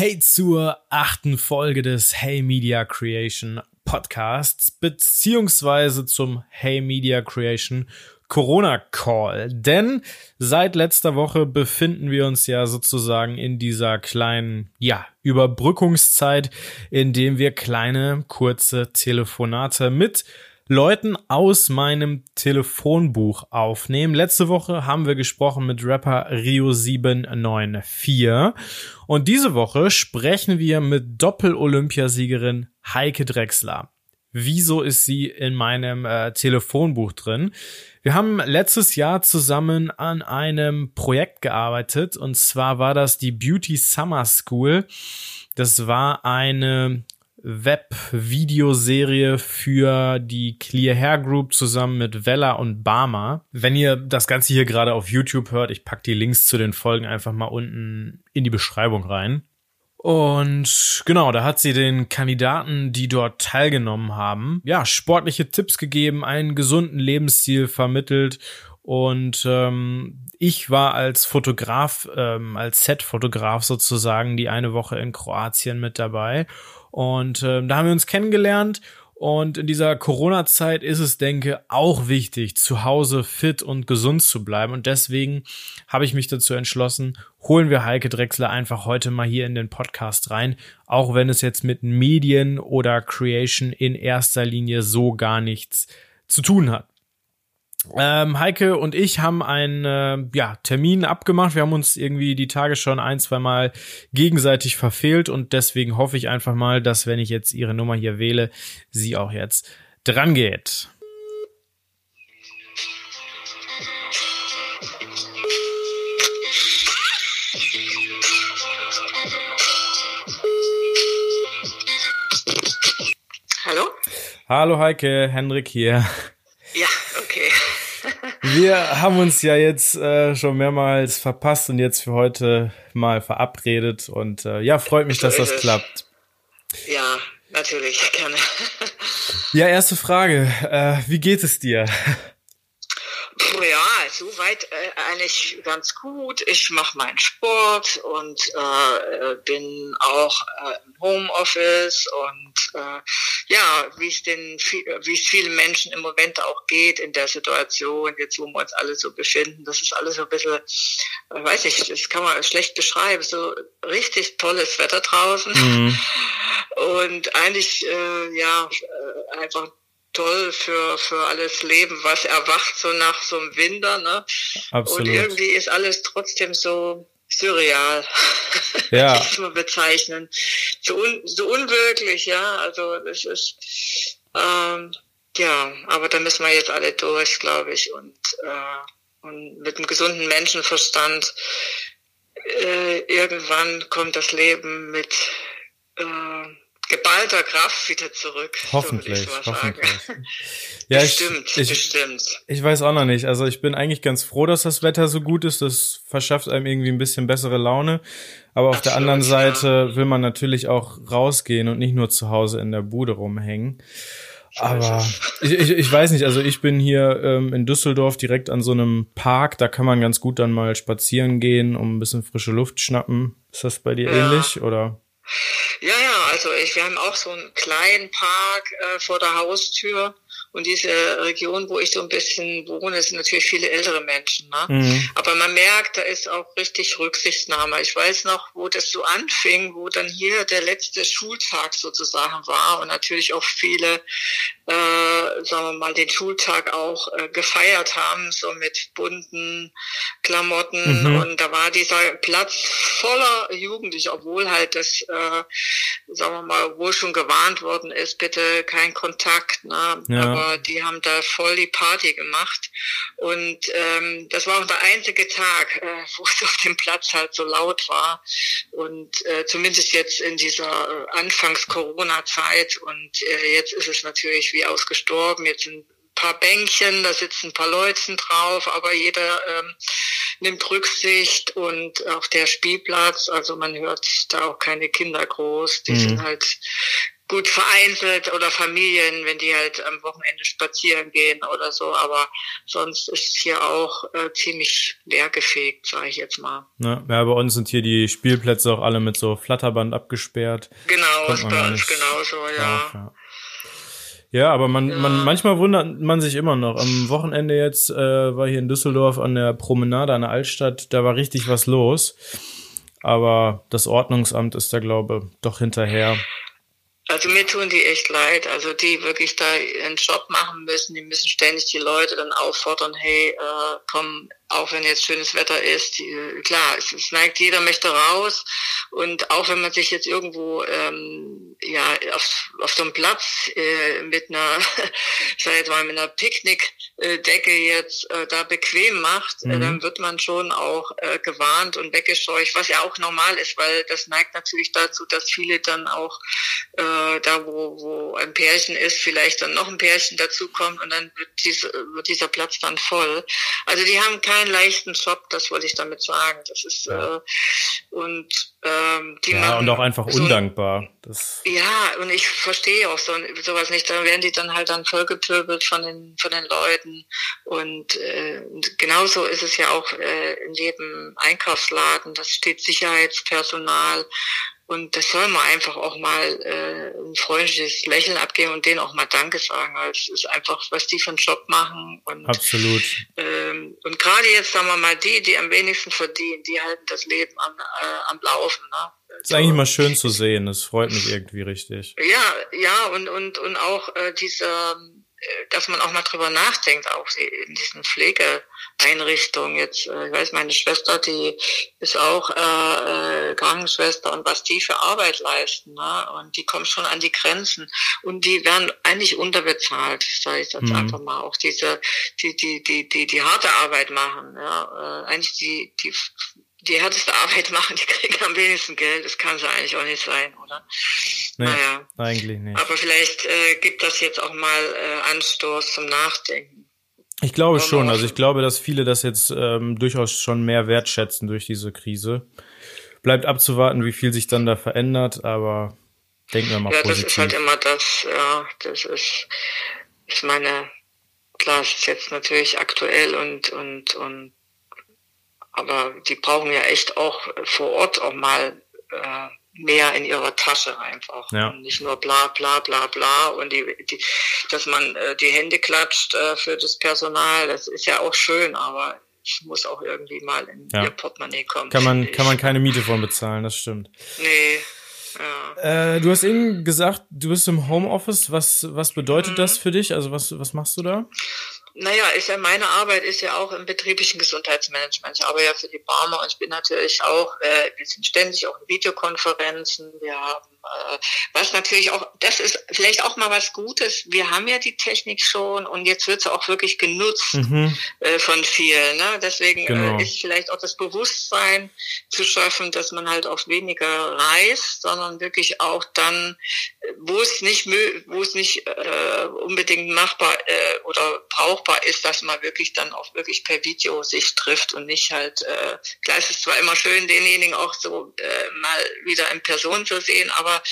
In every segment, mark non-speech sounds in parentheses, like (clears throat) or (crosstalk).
Hey zur achten Folge des Hey Media Creation Podcasts, beziehungsweise zum Hey Media Creation Corona Call. Denn seit letzter Woche befinden wir uns ja sozusagen in dieser kleinen, ja, Überbrückungszeit, in dem wir kleine, kurze Telefonate mit Leuten aus meinem Telefonbuch aufnehmen. Letzte Woche haben wir gesprochen mit Rapper Rio794 und diese Woche sprechen wir mit Doppel-Olympiasiegerin Heike Drexler. Wieso ist sie in meinem äh, Telefonbuch drin? Wir haben letztes Jahr zusammen an einem Projekt gearbeitet und zwar war das die Beauty Summer School. Das war eine Web-Videoserie für die Clear Hair Group zusammen mit Vella und Barmer. Wenn ihr das Ganze hier gerade auf YouTube hört, ich pack die Links zu den Folgen einfach mal unten in die Beschreibung rein. Und genau, da hat sie den Kandidaten, die dort teilgenommen haben, ja, sportliche Tipps gegeben, einen gesunden Lebensstil vermittelt und ähm, ich war als Fotograf, ähm, als Set-Fotograf sozusagen die eine Woche in Kroatien mit dabei und ähm, da haben wir uns kennengelernt. Und in dieser Corona-Zeit ist es, denke, auch wichtig, zu Hause fit und gesund zu bleiben. Und deswegen habe ich mich dazu entschlossen, holen wir Heike Drechsler einfach heute mal hier in den Podcast rein, auch wenn es jetzt mit Medien oder Creation in erster Linie so gar nichts zu tun hat. Ähm, Heike und ich haben einen äh, ja, Termin abgemacht. Wir haben uns irgendwie die Tage schon ein, zwei Mal gegenseitig verfehlt und deswegen hoffe ich einfach mal, dass wenn ich jetzt ihre Nummer hier wähle, sie auch jetzt dran geht. Hallo? Hallo Heike, Hendrik hier. Wir haben uns ja jetzt äh, schon mehrmals verpasst und jetzt für heute mal verabredet und äh, ja, freut mich, dass das klappt. Ja, natürlich, gerne. (laughs) Ja, erste Frage. Äh, wie geht es dir? Soweit äh, eigentlich ganz gut. Ich mache meinen Sport und äh, bin auch äh, im Homeoffice und äh, ja, wie es den wie es vielen Menschen im Moment auch geht in der Situation, jetzt wo wir uns alle so befinden, das ist alles so ein bisschen, äh, weiß ich, das kann man schlecht beschreiben, so richtig tolles Wetter draußen. Mhm. (laughs) Und eigentlich äh, ja äh, einfach toll für, für alles Leben, was erwacht so nach so einem Winter, ne? Absolut. Und irgendwie ist alles trotzdem so surreal. (laughs) Ja. das man bezeichnen. So, un, so unwirklich, ja. Also das ist ähm, ja, aber da müssen wir jetzt alle durch, glaube ich. Und, äh, und mit einem gesunden Menschenverstand äh, irgendwann kommt das Leben mit äh, geballter Kraft wieder zurück. Hoffentlich, so hoffentlich. (laughs) ja, bestimmt, ich, bestimmt. Ich weiß auch noch nicht. Also ich bin eigentlich ganz froh, dass das Wetter so gut ist. Das verschafft einem irgendwie ein bisschen bessere Laune. Aber auf Absolut, der anderen Seite ja. will man natürlich auch rausgehen und nicht nur zu Hause in der Bude rumhängen. Aber (laughs) ich, ich, ich weiß nicht, also ich bin hier ähm, in Düsseldorf direkt an so einem Park, da kann man ganz gut dann mal spazieren gehen, um ein bisschen frische Luft schnappen. Ist das bei dir ja. ähnlich oder? Ja, ja, also ich, wir haben auch so einen kleinen Park äh, vor der Haustür und diese Region, wo ich so ein bisschen wohne, sind natürlich viele ältere Menschen. Ne? Mhm. Aber man merkt, da ist auch richtig Rücksichtnahme. Ich weiß noch, wo das so anfing, wo dann hier der letzte Schultag sozusagen war und natürlich auch viele, äh, sagen wir mal, den Schultag auch äh, gefeiert haben, so mit bunten Klamotten. Mhm. Und da war dieser Platz voller Jugendliche, obwohl halt das, äh, sagen wir mal, wohl schon gewarnt worden ist, bitte kein Kontakt. Ne? Ja. Aber aber die haben da voll die Party gemacht. Und ähm, das war auch der einzige Tag, äh, (laughs) wo es auf dem Platz halt so laut war. Und äh, zumindest jetzt in dieser äh, Anfangs-Corona-Zeit. Und äh, jetzt ist es natürlich wie ausgestorben. Jetzt sind paar Bänkchen, da sitzen ein paar Leute drauf, aber jeder ähm, nimmt Rücksicht und auch der Spielplatz, also man hört da auch keine Kinder groß, die mhm. sind halt gut vereinzelt oder Familien, wenn die halt am Wochenende spazieren gehen oder so, aber sonst ist hier auch äh, ziemlich leergefegt, sage ich jetzt mal. Ja, ja, bei uns sind hier die Spielplätze auch alle mit so Flatterband abgesperrt. Genau, ist bei uns genauso, ja. ja. Ja, aber man, ja. man manchmal wundert man sich immer noch. Am Wochenende jetzt äh, war hier in Düsseldorf an der Promenade an der Altstadt, da war richtig was los. Aber das Ordnungsamt ist da, glaube doch hinterher. Also mir tun die echt leid. Also die wirklich da ihren Job machen müssen, die müssen ständig die Leute dann auffordern, hey, äh, komm, auch wenn jetzt schönes Wetter ist, klar, es, es, neigt jeder möchte raus und auch wenn man sich jetzt irgendwo ähm, ja auf, auf so einem Platz äh, mit einer, (laughs) sag jetzt mal mit einer Picknickdecke jetzt äh, da bequem macht, mhm. äh, dann wird man schon auch äh, gewarnt und weggescheucht, was ja auch normal ist, weil das neigt natürlich dazu, dass viele dann auch äh, da, wo, wo ein Pärchen ist, vielleicht dann noch ein Pärchen dazukommt und dann wird, diese, wird dieser Platz dann voll. Also die haben kein keinen leichten Job, das wollte ich damit sagen. Das ist ja. äh, und ähm, die ja und auch einfach so undankbar. Das ja und ich verstehe auch so sowas nicht. Da werden die dann halt dann vollgepöbelt von den von den Leuten und äh, genauso ist es ja auch äh, in jedem Einkaufsladen. Das steht Sicherheitspersonal und das soll man einfach auch mal äh, ein freundliches Lächeln abgeben und denen auch mal Danke sagen. Also es ist einfach, was die für einen Job machen. Und, Absolut. Ähm, und gerade jetzt, sagen wir mal, die, die am wenigsten verdienen, die halten das Leben am, äh, am Laufen. Ne? ist eigentlich mal schön zu sehen. Das freut mich irgendwie richtig. Ja, ja, und, und, und auch äh, diese dass man auch mal drüber nachdenkt, auch in diesen Pflegeeinrichtungen. Jetzt, äh, ich weiß, meine Schwester, die ist auch äh, äh, Krankenschwester und was die für Arbeit leisten, ne? und die kommen schon an die Grenzen und die werden eigentlich unterbezahlt, sage ich jetzt mhm. einfach mal. Auch diese, die, die, die, die, die harte Arbeit machen, ja, äh, eigentlich die, die die härteste Arbeit machen, die kriegen am wenigsten Geld. Das kann es eigentlich auch nicht sein, oder? Nee, naja. eigentlich nicht. Aber vielleicht äh, gibt das jetzt auch mal äh, Anstoß zum Nachdenken. Ich glaube schon. Also ich glaube, dass viele das jetzt ähm, durchaus schon mehr wertschätzen durch diese Krise. Bleibt abzuwarten, wie viel sich dann da verändert, aber denken wir mal ja, positiv. das ist halt immer das, ja, das ist, ich meine, klar, es ist jetzt natürlich aktuell und, und, und aber die brauchen ja echt auch vor Ort auch mal äh, mehr in ihrer Tasche einfach. Ja. Und nicht nur bla bla bla bla und die, die dass man äh, die Hände klatscht äh, für das Personal, das ist ja auch schön, aber es muss auch irgendwie mal in ja. ihr Portemonnaie kommen. Kann man, kann man keine Miete von bezahlen, das stimmt. Nee. Ja. Äh, du hast eben gesagt, du bist im Homeoffice. Was, was bedeutet mhm. das für dich? Also was, was machst du da? Naja, ist ja meine Arbeit ist ja auch im betrieblichen Gesundheitsmanagement. Ich arbeite ja für die Barmer und ich bin natürlich auch, äh, wir sind ständig auch in Videokonferenzen. Wir haben, äh, was natürlich auch, das ist vielleicht auch mal was Gutes. Wir haben ja die Technik schon und jetzt wird sie auch wirklich genutzt mhm. äh, von vielen. Ne? Deswegen äh, genau. äh, ist vielleicht auch das Bewusstsein zu schaffen, dass man halt auch weniger reist, sondern wirklich auch dann, wo es nicht, wo es nicht äh, unbedingt machbar äh, oder braucht brauchbar ist, dass man wirklich dann auch wirklich per Video sich trifft und nicht halt, äh, klar ist es zwar immer schön, denjenigen auch so äh, mal wieder in Person zu sehen, aber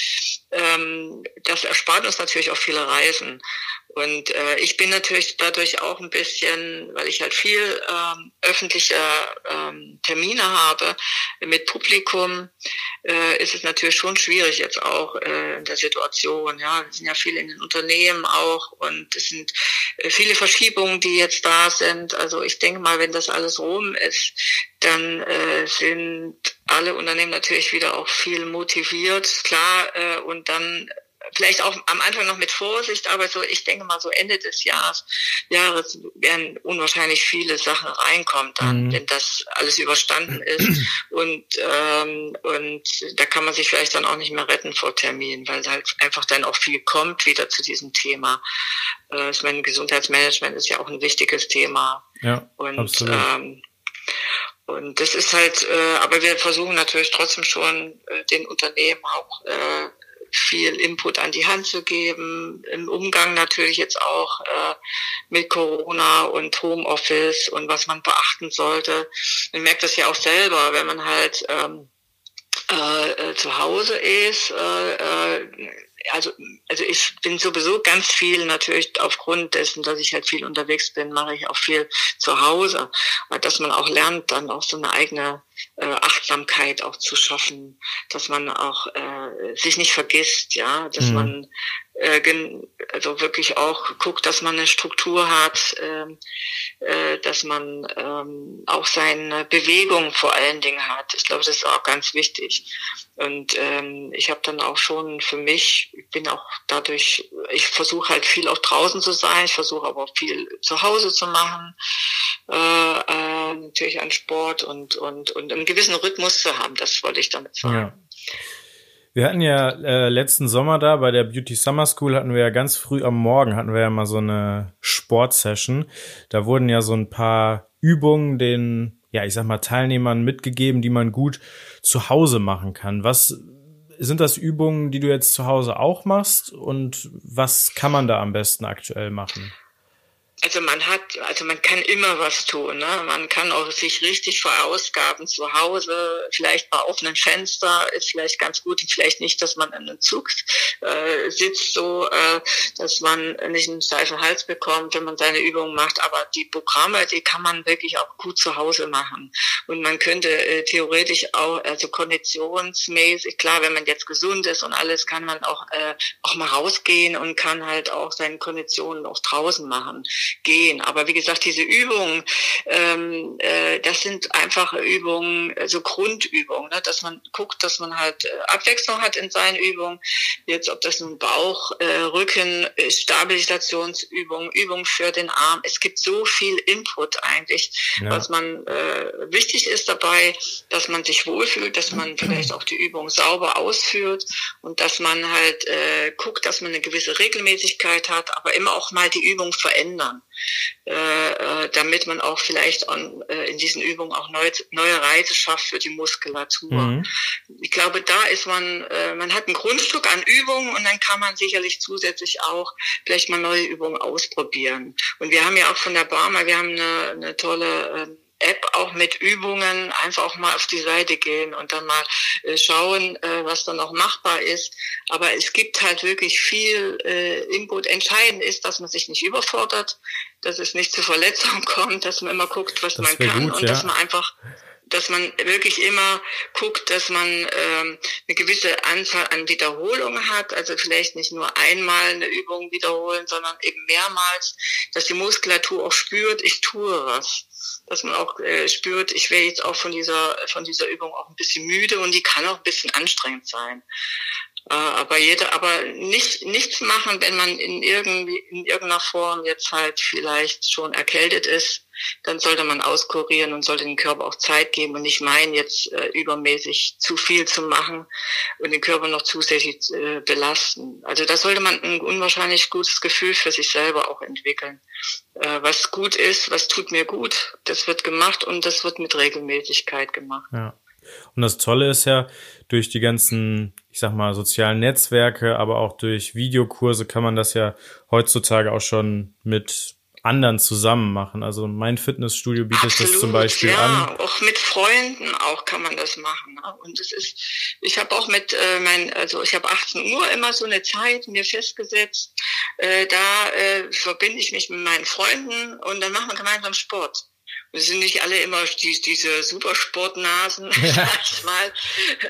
ähm, das erspart uns natürlich auch viele Reisen. Und äh, ich bin natürlich dadurch auch ein bisschen, weil ich halt viel ähm, öffentliche ähm, Termine habe mit Publikum, äh, ist es natürlich schon schwierig jetzt auch äh, in der Situation. Ja, es sind ja viele in den Unternehmen auch und es sind äh, viele Verschiebungen, die jetzt da sind. Also ich denke mal, wenn das alles rum ist, dann äh, sind alle Unternehmen natürlich wieder auch viel motiviert, klar, äh, und dann vielleicht auch am Anfang noch mit Vorsicht, aber so, ich denke mal, so Ende des Jahres, Jahres werden unwahrscheinlich viele Sachen reinkommen dann, mhm. wenn das alles überstanden ist. (clears throat) Und, ähm, und da kann man sich vielleicht dann auch nicht mehr retten vor Terminen, weil halt einfach dann auch viel kommt wieder zu diesem Thema. Äh, ich meine, Gesundheitsmanagement ist ja auch ein wichtiges Thema. Ja, und, absolut. Ähm, und das ist halt, äh, aber wir versuchen natürlich trotzdem schon äh, den Unternehmen auch äh, viel Input an die Hand zu geben, im Umgang natürlich jetzt auch äh, mit Corona und Homeoffice und was man beachten sollte. Man merkt das ja auch selber, wenn man halt ähm, äh, äh zu Hause ist, äh, äh, also, also ich bin sowieso ganz viel natürlich aufgrund dessen, dass ich halt viel unterwegs bin, mache ich auch viel zu Hause. Dass man auch lernt, dann auch so eine eigene äh, Achtsamkeit auch zu schaffen, dass man auch äh, sich nicht vergisst, ja, dass mhm. man äh, also wirklich auch guckt, dass man eine Struktur hat, äh, äh, dass man ähm, auch seine Bewegung vor allen Dingen hat. Ich glaube, das ist auch ganz wichtig. Und ähm, ich habe dann auch schon für mich, ich bin auch dadurch, ich versuche halt viel auch draußen zu sein, ich versuche aber auch viel zu Hause zu machen, äh, natürlich an Sport und, und, und einen gewissen Rhythmus zu haben, das wollte ich damit sagen. Ja. Wir hatten ja äh, letzten Sommer da bei der Beauty Summer School hatten wir ja ganz früh am Morgen hatten wir ja mal so eine Sportsession. Da wurden ja so ein paar Übungen den, ja, ich sag mal, Teilnehmern mitgegeben, die man gut zu Hause machen kann. Was sind das Übungen, die du jetzt zu Hause auch machst? Und was kann man da am besten aktuell machen? Also man hat, also man kann immer was tun. Ne? Man kann auch sich richtig verausgaben zu Hause, vielleicht bei offenen Fenster ist vielleicht ganz gut, vielleicht nicht, dass man in einem Zug äh, sitzt, so äh, dass man nicht einen steifen Hals bekommt, wenn man seine Übungen macht. Aber die Programme, die kann man wirklich auch gut zu Hause machen. Und man könnte äh, theoretisch auch, also konditionsmäßig, klar, wenn man jetzt gesund ist und alles, kann man auch äh, auch mal rausgehen und kann halt auch seine Konditionen auch draußen machen gehen. Aber wie gesagt, diese Übungen, ähm, äh, das sind einfache Übungen, also Grundübungen, ne? dass man guckt, dass man halt äh, Abwechslung hat in seinen Übungen. Jetzt, ob das nun Bauch, äh, Rücken, äh, Stabilisationsübungen, Übungen für den Arm. Es gibt so viel Input eigentlich, ja. was man äh, wichtig ist dabei, dass man sich wohlfühlt, dass man vielleicht auch die Übung sauber ausführt und dass man halt äh, guckt, dass man eine gewisse Regelmäßigkeit hat, aber immer auch mal die Übung verändern äh, äh, damit man auch vielleicht an, äh, in diesen Übungen auch neue, neue Reize schafft für die Muskulatur. Mhm. Ich glaube, da ist man, äh, man hat ein Grundstück an Übungen und dann kann man sicherlich zusätzlich auch vielleicht mal neue Übungen ausprobieren. Und wir haben ja auch von der Barmer, wir haben eine, eine tolle äh, App auch mit Übungen einfach auch mal auf die Seite gehen und dann mal äh, schauen, äh, was da noch machbar ist. Aber es gibt halt wirklich viel äh, Input. Entscheidend ist, dass man sich nicht überfordert, dass es nicht zu Verletzungen (laughs) kommt, dass man immer guckt, was das man kann gut, und ja. dass man einfach dass man wirklich immer guckt, dass man ähm, eine gewisse Anzahl an Wiederholungen hat, also vielleicht nicht nur einmal eine Übung wiederholen, sondern eben mehrmals, dass die Muskulatur auch spürt, ich tue was dass man auch äh, spürt, ich wäre jetzt auch von dieser, von dieser Übung auch ein bisschen müde und die kann auch ein bisschen anstrengend sein. Äh, aber jeder, aber nicht, nichts machen, wenn man in irgendwie, in irgendeiner Form jetzt halt vielleicht schon erkältet ist, dann sollte man auskurieren und sollte dem Körper auch Zeit geben und nicht meinen, jetzt äh, übermäßig zu viel zu machen und den Körper noch zusätzlich äh, belasten. Also da sollte man ein unwahrscheinlich gutes Gefühl für sich selber auch entwickeln. Äh, was gut ist, was tut mir gut, das wird gemacht und das wird mit Regelmäßigkeit gemacht. Ja. Und das Tolle ist ja, durch die ganzen, ich sag mal, sozialen Netzwerke, aber auch durch Videokurse kann man das ja heutzutage auch schon mit anderen zusammen machen. Also mein Fitnessstudio bietet Absolut, das zum Beispiel ja, an. Auch mit Freunden auch kann man das machen. Ne? Und es ist, ich habe auch mit äh, mein, also ich habe 18 Uhr immer so eine Zeit mir festgesetzt. Äh, da äh, verbinde ich mich mit meinen Freunden und dann machen wir gemeinsam Sport. Wir sind nicht alle immer die, diese Supersportnasen, (laughs) sag ich mal.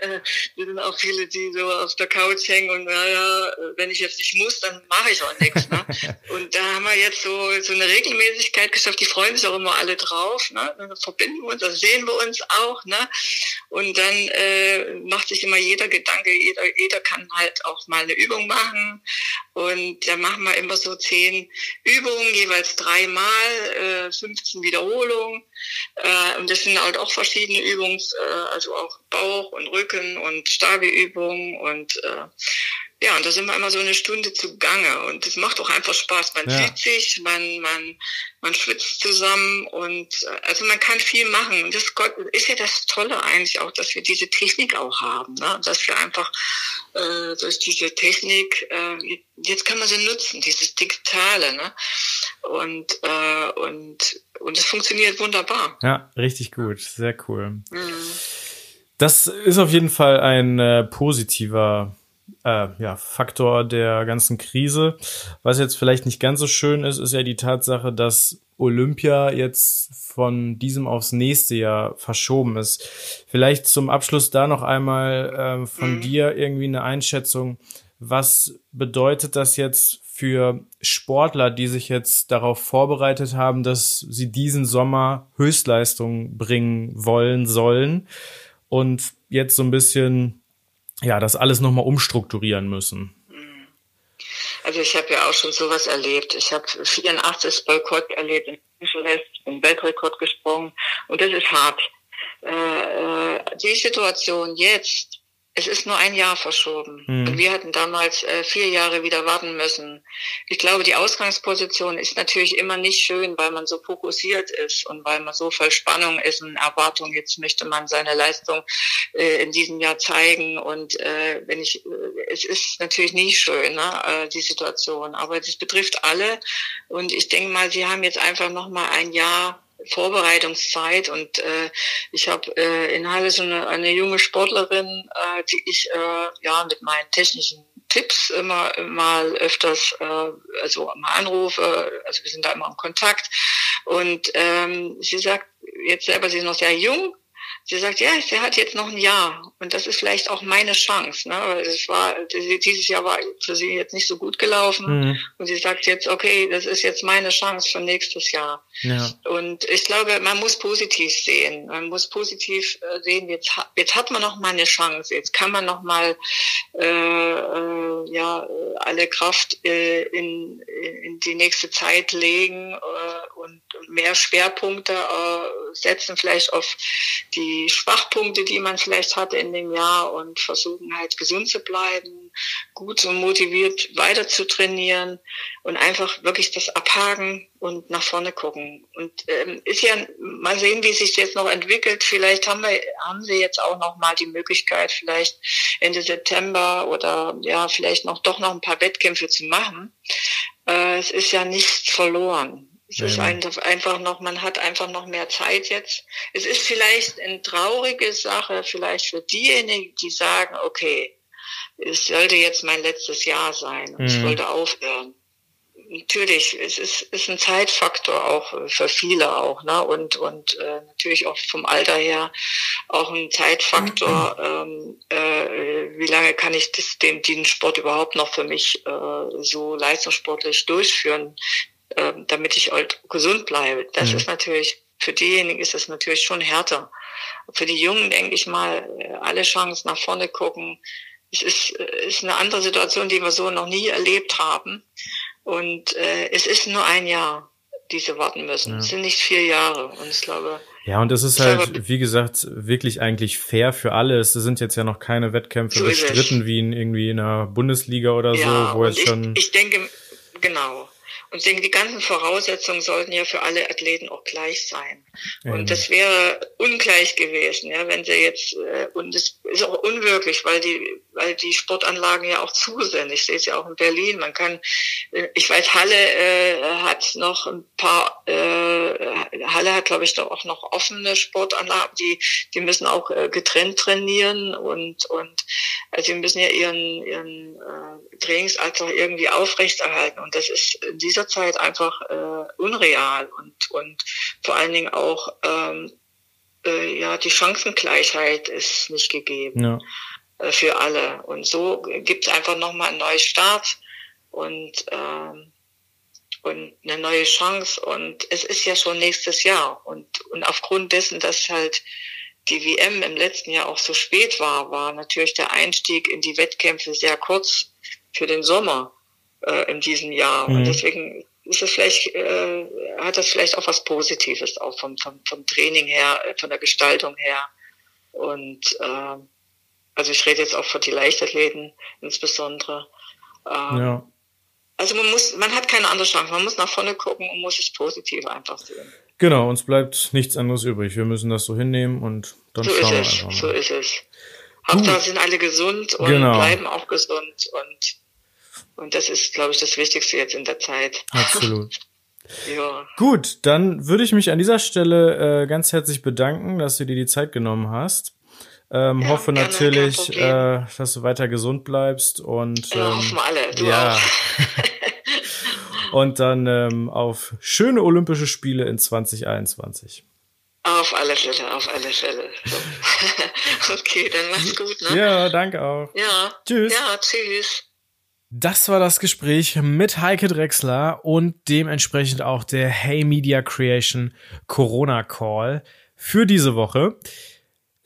Äh, wir sind auch viele, die so auf der Couch hängen und naja, wenn ich jetzt nicht muss, dann mache ich auch nichts. Ne? (laughs) Und da haben wir jetzt so, so eine Regelmäßigkeit geschafft, die freuen sich auch immer alle drauf. Ne? Dann verbinden wir uns, das sehen wir uns auch. Ne? Und dann äh, macht sich immer jeder Gedanke, jeder, jeder kann halt auch mal eine Übung machen. Und da machen wir immer so zehn Übungen, jeweils dreimal, äh, 15 Wiederholungen Übungen. Äh, und das sind halt auch verschiedene Übungen, äh, also auch Bauch und Rücken und Stabi-Übungen und äh, ja, und da sind wir immer so eine Stunde zu Gange und das macht auch einfach Spaß. Man ja. sieht sich, man, man, man schwitzt zusammen und äh, also man kann viel machen. Und das ist ja das Tolle eigentlich auch, dass wir diese Technik auch haben, ne? dass wir einfach äh, durch diese Technik, äh, jetzt kann man sie nutzen, dieses Digitale, ne? Und, äh, und, und es funktioniert wunderbar. Ja, richtig gut, sehr cool. Mhm. Das ist auf jeden Fall ein äh, positiver äh, ja, Faktor der ganzen Krise. Was jetzt vielleicht nicht ganz so schön ist, ist ja die Tatsache, dass Olympia jetzt von diesem aufs nächste Jahr verschoben ist. Vielleicht zum Abschluss da noch einmal äh, von mhm. dir irgendwie eine Einschätzung. Was bedeutet das jetzt für Sportler, die sich jetzt darauf vorbereitet haben, dass sie diesen Sommer Höchstleistung bringen wollen sollen und jetzt so ein bisschen ja das alles nochmal umstrukturieren müssen? Also ich habe ja auch schon sowas erlebt. Ich habe 84 Boykott erlebt in Bucharest, bin Weltrekord gesprungen und das ist hart. Äh, äh die Situation jetzt es ist nur ein Jahr verschoben. Mhm. Und wir hatten damals äh, vier Jahre wieder warten müssen. Ich glaube, die Ausgangsposition ist natürlich immer nicht schön, weil man so fokussiert ist und weil man so voll Spannung ist und Erwartung, jetzt möchte man seine Leistung äh, in diesem Jahr zeigen. Und äh, wenn ich, äh, es ist natürlich nicht schön, ne, äh, die Situation. Aber das betrifft alle. Und ich denke mal, sie haben jetzt einfach noch mal ein Jahr Vorbereitungszeit und äh, ich habe äh, in Halle so eine, eine junge Sportlerin, äh, die ich äh, ja mit meinen technischen Tipps immer mal öfters äh, also mal anrufe, also wir sind da immer im Kontakt. Und ähm, sie sagt jetzt selber, sie ist noch sehr jung sie sagt, ja, sie hat jetzt noch ein Jahr und das ist vielleicht auch meine Chance. Ne? Weil es war, dieses Jahr war für sie jetzt nicht so gut gelaufen mhm. und sie sagt jetzt, okay, das ist jetzt meine Chance für nächstes Jahr. Ja. Und ich glaube, man muss positiv sehen. Man muss positiv äh, sehen, jetzt, jetzt hat man noch mal eine Chance. Jetzt kann man noch mal äh, äh, ja, alle Kraft äh, in, in die nächste Zeit legen äh, und mehr Schwerpunkte äh, setzen, vielleicht auf die Schwachpunkte, die man vielleicht hatte in dem Jahr und versuchen halt gesund zu bleiben, gut und motiviert weiter zu trainieren und einfach wirklich das abhaken und nach vorne gucken. Und ähm, ist ja mal sehen, wie sich jetzt noch entwickelt. Vielleicht haben wir haben sie jetzt auch noch mal die Möglichkeit, vielleicht Ende September oder ja vielleicht noch doch noch ein paar Wettkämpfe zu machen. Äh, es ist ja nichts verloren. Es ist einfach noch, man hat einfach noch mehr Zeit jetzt. Es ist vielleicht eine traurige Sache, vielleicht für diejenigen, die sagen, okay, es sollte jetzt mein letztes Jahr sein und mhm. ich wollte aufhören. Natürlich, es ist, ist ein Zeitfaktor auch für viele auch, ne? Und und äh, natürlich auch vom Alter her auch ein Zeitfaktor. Mhm. Ähm, äh, wie lange kann ich das, den, den Sport überhaupt noch für mich äh, so leistungssportlich durchführen? Ähm, damit ich halt gesund bleibe. Das mhm. ist natürlich, für diejenigen ist das natürlich schon härter. Für die Jungen denke ich mal, äh, alle Chancen nach vorne gucken. Es ist, äh, ist eine andere Situation, die wir so noch nie erlebt haben. Und äh, es ist nur ein Jahr, die sie warten müssen. Ja. Es sind nicht vier Jahre. Und ich glaube, ja, und es ist halt, wie gesagt, wirklich eigentlich fair für alle. Es sind jetzt ja noch keine Wettkämpfe so bestritten wie in irgendwie in der Bundesliga oder ja, so, wo es schon. Ich denke, genau. Und denke, die ganzen Voraussetzungen sollten ja für alle Athleten auch gleich sein. Ja. Und das wäre ungleich gewesen, ja, wenn sie jetzt, äh, und es ist auch unwirklich, weil die, weil die Sportanlagen ja auch zu sind. Ich sehe es ja auch in Berlin. Man kann, äh, ich weiß, Halle äh, hat noch ein paar, äh, Halle hat, glaube ich, doch auch noch offene Sportanlagen, die, die müssen auch äh, getrennt trainieren und, und also die müssen ja ihren, ihren äh, Trainingsalltag irgendwie aufrechterhalten. Und das ist in dieser Zeit einfach äh, unreal und, und vor allen Dingen auch ähm, äh, ja die Chancengleichheit ist nicht gegeben ja. äh, für alle. Und so gibt es einfach nochmal einen neuen Start und ähm, und eine neue Chance und es ist ja schon nächstes Jahr und und aufgrund dessen, dass halt die WM im letzten Jahr auch so spät war, war natürlich der Einstieg in die Wettkämpfe sehr kurz für den Sommer äh, in diesem Jahr. Mhm. Und deswegen ist es vielleicht, äh, hat das vielleicht auch was Positives auch vom, vom, vom Training her, äh, von der Gestaltung her. Und äh, also ich rede jetzt auch für die Leichtathleten insbesondere. Ähm, ja. Also man muss, man hat keine andere Chance. Man muss nach vorne gucken und muss es positiv einfach sehen. Genau, uns bleibt nichts anderes übrig. Wir müssen das so hinnehmen und dann so schauen wir einfach mal. So ist es. Hauptsache sind alle gesund und genau. bleiben auch gesund und und das ist, glaube ich, das Wichtigste jetzt in der Zeit. Absolut. (laughs) ja. Gut, dann würde ich mich an dieser Stelle äh, ganz herzlich bedanken, dass du dir die Zeit genommen hast. Ähm, ja, hoffe natürlich, äh, dass du weiter gesund bleibst und ja, ähm, hoffen alle. Du ja. (laughs) und dann ähm, auf schöne Olympische Spiele in 2021. Auf alle Fälle, auf alle Fälle. (laughs) okay, dann mach's gut, ne? Ja, danke auch. Ja. Tschüss. Ja, tschüss. Das war das Gespräch mit Heike Drexler und dementsprechend auch der Hey Media Creation Corona Call für diese Woche.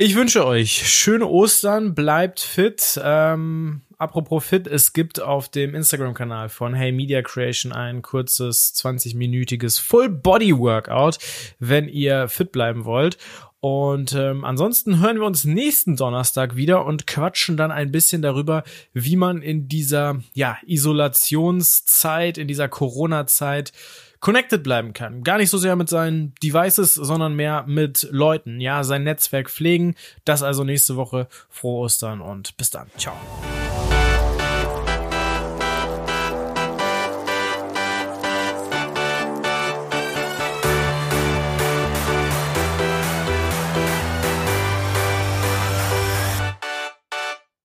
Ich wünsche euch schöne Ostern, bleibt fit. Ähm, apropos fit, es gibt auf dem Instagram-Kanal von Hey Media Creation ein kurzes 20-minütiges Full-Body-Workout, wenn ihr fit bleiben wollt. Und ähm, ansonsten hören wir uns nächsten Donnerstag wieder und quatschen dann ein bisschen darüber, wie man in dieser ja, Isolationszeit, in dieser Corona-Zeit connected bleiben kann. Gar nicht so sehr mit seinen Devices, sondern mehr mit Leuten, ja, sein Netzwerk pflegen. Das also nächste Woche. Frohe Ostern und bis dann. Ciao.